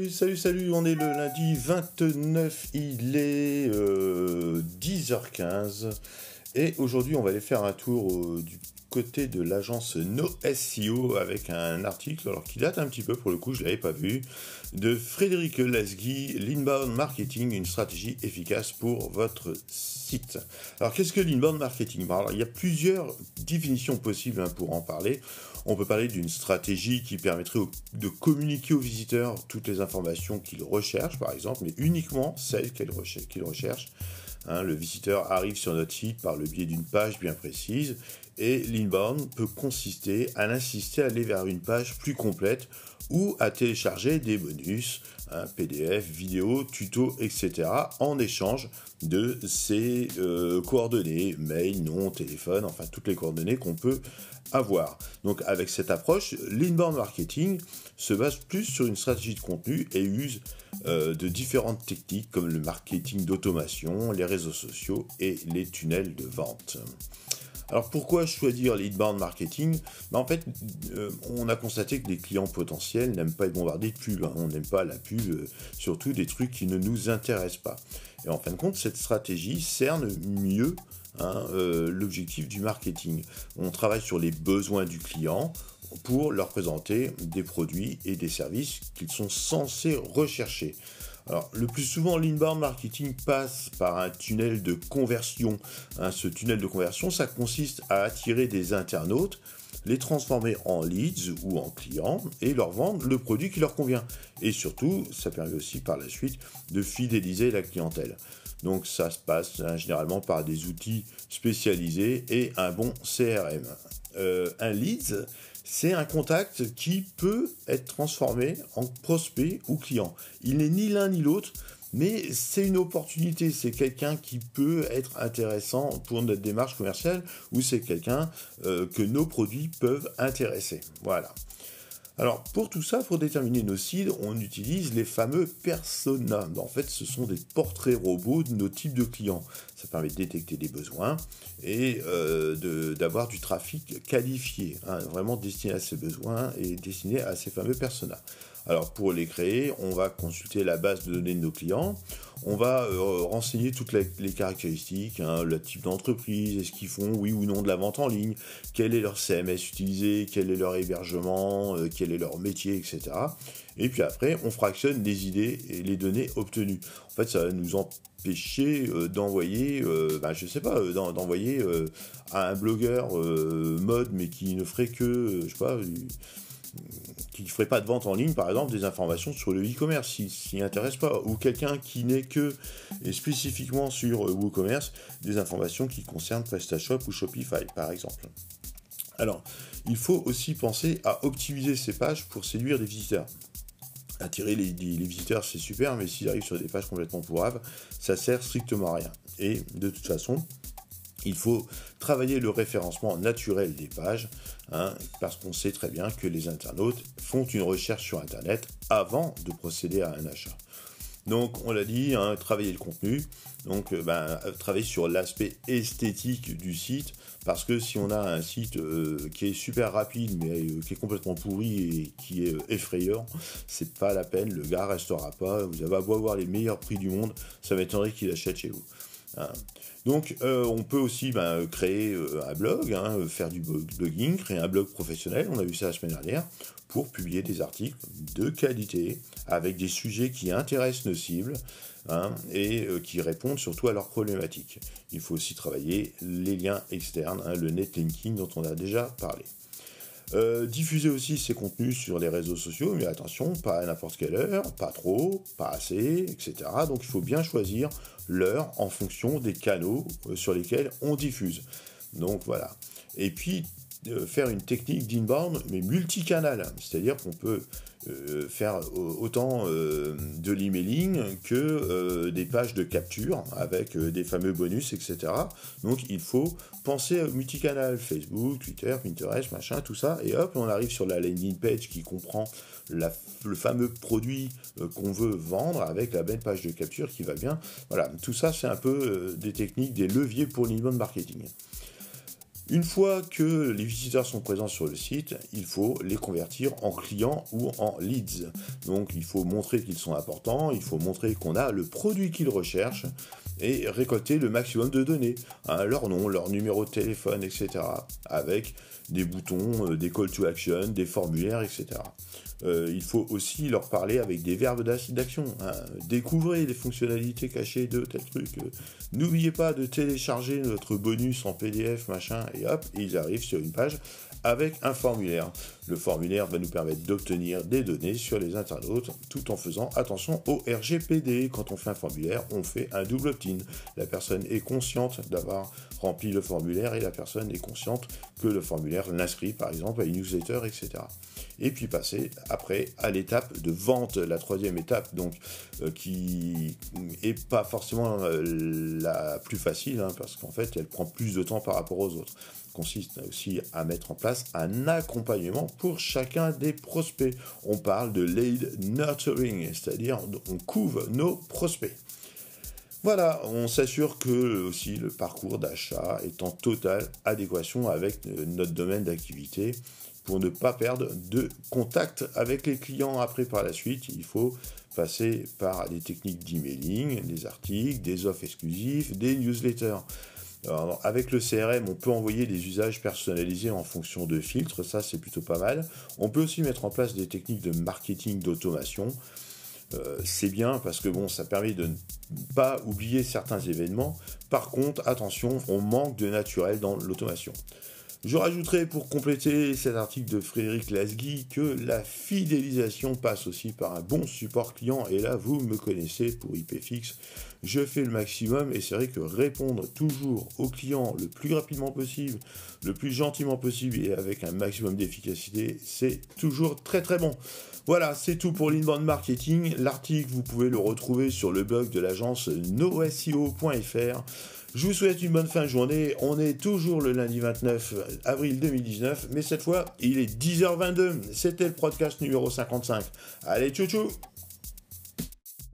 Salut, salut, salut, on est le lundi 29, il est 10h15 euh, et aujourd'hui on va aller faire un tour euh, du côté de l'agence NoSEO avec un article alors qui date un petit peu pour le coup, je ne l'avais pas vu, de Frédéric Lasgui, L'inbound marketing, une stratégie efficace pour votre site. Alors qu'est-ce que l'inbound marketing? Alors, Il y a plusieurs définitions possibles hein, pour en parler. On peut parler d'une stratégie qui permettrait de communiquer aux visiteurs toutes les informations qu'ils recherchent, par exemple, mais uniquement celles qu'ils recherchent. Hein, le visiteur arrive sur notre site par le biais d'une page bien précise et l'inbound peut consister à l'insister à aller vers une page plus complète ou à télécharger des bonus, un PDF, vidéo, tuto, etc. en échange de ces euh, coordonnées, mail, nom, téléphone, enfin toutes les coordonnées qu'on peut avoir. Donc avec cette approche, l'inbound marketing se base plus sur une stratégie de contenu et use euh, de différentes techniques comme le marketing d'automation, les réseaux sociaux et les tunnels de vente. Alors pourquoi choisir l'inbound marketing? Ben, En fait, euh, on a constaté que les clients potentiels n'aiment pas être bombardés de pubs. Hein. On n'aime pas la pub, euh, surtout des trucs qui ne nous intéressent pas. Et en fin de compte, cette stratégie cerne mieux hein, euh, l'objectif du marketing. On travaille sur les besoins du client pour leur présenter des produits et des services qu'ils sont censés rechercher. Alors, le plus souvent, l'inbound marketing passe par un tunnel de conversion. Hein, ce tunnel de conversion, ça consiste à attirer des internautes, les transformer en leads ou en clients et leur vendre le produit qui leur convient. Et surtout, ça permet aussi par la suite de fidéliser la clientèle. Donc ça se passe hein, généralement par des outils spécialisés et un bon CRM. Euh, un leads, c'est un contact qui peut être transformé en prospect ou client. Il n'est ni l'un ni l'autre, mais c'est une opportunité, c'est quelqu'un qui peut être intéressant pour notre démarche commerciale ou c'est quelqu'un euh, que nos produits peuvent intéresser. Voilà. Alors pour tout ça, pour déterminer nos cibles, on utilise les fameux personas. En fait, ce sont des portraits robots de nos types de clients. Ça permet de détecter des besoins et euh, d'avoir du trafic qualifié, hein, vraiment destiné à ces besoins et destiné à ces fameux personas. Alors pour les créer, on va consulter la base de données de nos clients, on va euh, renseigner toutes les, caractéristiques, hein, le type d'entreprise, est-ce qu'ils font oui ou non de la vente en ligne, quel est leur CMS utilisé, quel est leur hébergement, euh, quel est leur métier, etc. Et puis après, on fractionne les idées et les données obtenues. En fait, ça va nous empêcher euh, d'envoyer, ben, je sais pas, d'envoyer à un blogueur mode, mais qui ne ferait que, je sais pas, qui ne ferait pas de vente en ligne, par exemple, des informations sur le e-commerce, s'il s'y intéresse pas, ou quelqu'un qui n'est que et spécifiquement sur euh, WooCommerce, des informations qui concernent PrestaShop ou Shopify, par exemple. Alors, il faut aussi penser à optimiser ces pages pour séduire des visiteurs. Attirer les, visiteurs, c'est super, mais s'ils arrivent sur des pages complètement pourraves, ça sert strictement à rien. Et de toute façon, il faut travailler le référencement naturel des pages, hein, parce qu'on sait très bien que les internautes font une recherche sur Internet avant de procéder à un achat. Donc, on l'a dit, hein, travailler le contenu, donc euh, ben, travailler sur l'aspect esthétique du site, parce que si on a un site euh, qui est super rapide, mais euh, qui est complètement pourri et qui est effrayant, c'est pas la peine, le gars restera pas, vous avez beau avoir les meilleurs prix du monde, ça m'étonnerait qu'il achète chez vous. Hein. Donc, euh, on peut aussi ben, créer euh, un blog, hein, faire du blogging, créer un blog professionnel, on a vu ça la semaine dernière, pour publier des articles de qualité, avec des sujets qui intéressent nos cibles, hein, et euh, qui répondent surtout à leurs problématiques. Il faut aussi travailler les liens externes, le netlinking dont on a déjà parlé. Euh, diffuser aussi ces contenus sur les réseaux sociaux, mais attention, pas à n'importe quelle heure, pas trop, pas assez, etc. Donc il faut bien choisir l'heure en fonction des canaux euh, sur lesquels on diffuse. Donc voilà. Et puis faire une technique d'inbound, mais multicanal. C'est-à-dire qu'on peut euh, faire autant euh, de l'emailing que euh, des pages de capture avec des fameux bonus, etc. Donc il faut penser à multicanal, Facebook, Twitter, Pinterest, machin, tout ça. Et hop, on arrive sur la landing page qui comprend le fameux produit qu'on veut vendre avec la belle page de capture qui va bien. Voilà, tout ça c'est un peu des techniques, des leviers pour l'inbound marketing. Une fois que les visiteurs sont présents sur le site, il faut les convertir en clients ou en leads. Donc il faut montrer qu'ils sont importants, il faut montrer qu'on a le produit qu'ils recherchent et récolter le maximum de données, hein, leur nom, leur numéro de téléphone, etc. Avec des boutons, euh, des call to action, des formulaires, etc. Euh, il faut aussi leur parler avec des verbes d'action. Hein. Découvrez les fonctionnalités cachées de tel truc. N'oubliez pas de télécharger notre bonus en PDF, machin, hop, ils arrivent sur une page avec un formulaire. Le formulaire va nous permettre d'obtenir des données sur les internautes tout en faisant attention au RGPD. Quand on fait un formulaire, on fait un double opt-in. La personne est consciente d'avoir rempli le formulaire et la personne est consciente que le formulaire l'inscrit par exemple à une newsletter, etc. Et puis passer après à l'étape de vente, la troisième étape, donc euh, qui est pas forcément euh, la plus facile, hein, parce qu'en fait elle prend plus de temps par rapport aux autres consiste aussi à mettre en place un accompagnement pour chacun des prospects. On parle de lead nurturing, c'est-à-dire on couvre nos prospects. Voilà, on s'assure que aussi le parcours d'achat est en totale adéquation avec notre domaine d'activité pour ne pas perdre de contact avec les clients après par la suite. Il faut passer par des techniques d'emailing, des articles, des offres exclusives, des newsletters avec le CRM, on peut envoyer des usages personnalisés en fonction de filtres, ça c'est plutôt pas mal. On peut aussi mettre en place des techniques de marketing d'automation. Euh, c'est bien parce que bon, ça permet de ne pas oublier certains événements. Par contre, attention, on manque de naturel dans l'automation. Je rajouterai pour compléter cet article de Frédéric Lasgui que la fidélisation passe aussi par un bon support client. Et là, vous me connaissez pour IPFix. Je fais le maximum et c'est vrai que répondre toujours aux clients le plus rapidement possible, le plus gentiment possible et avec un maximum d'efficacité, c'est toujours très très bon. Voilà, c'est tout pour l'inbound marketing. L'article, vous pouvez le retrouver sur le blog de l'agence noseo.fr. Je vous souhaite une bonne fin de journée. On est toujours le lundi 29 avril 2019, mais cette fois, il est 10h22. C'était le podcast numéro 55. Allez, tchou tchou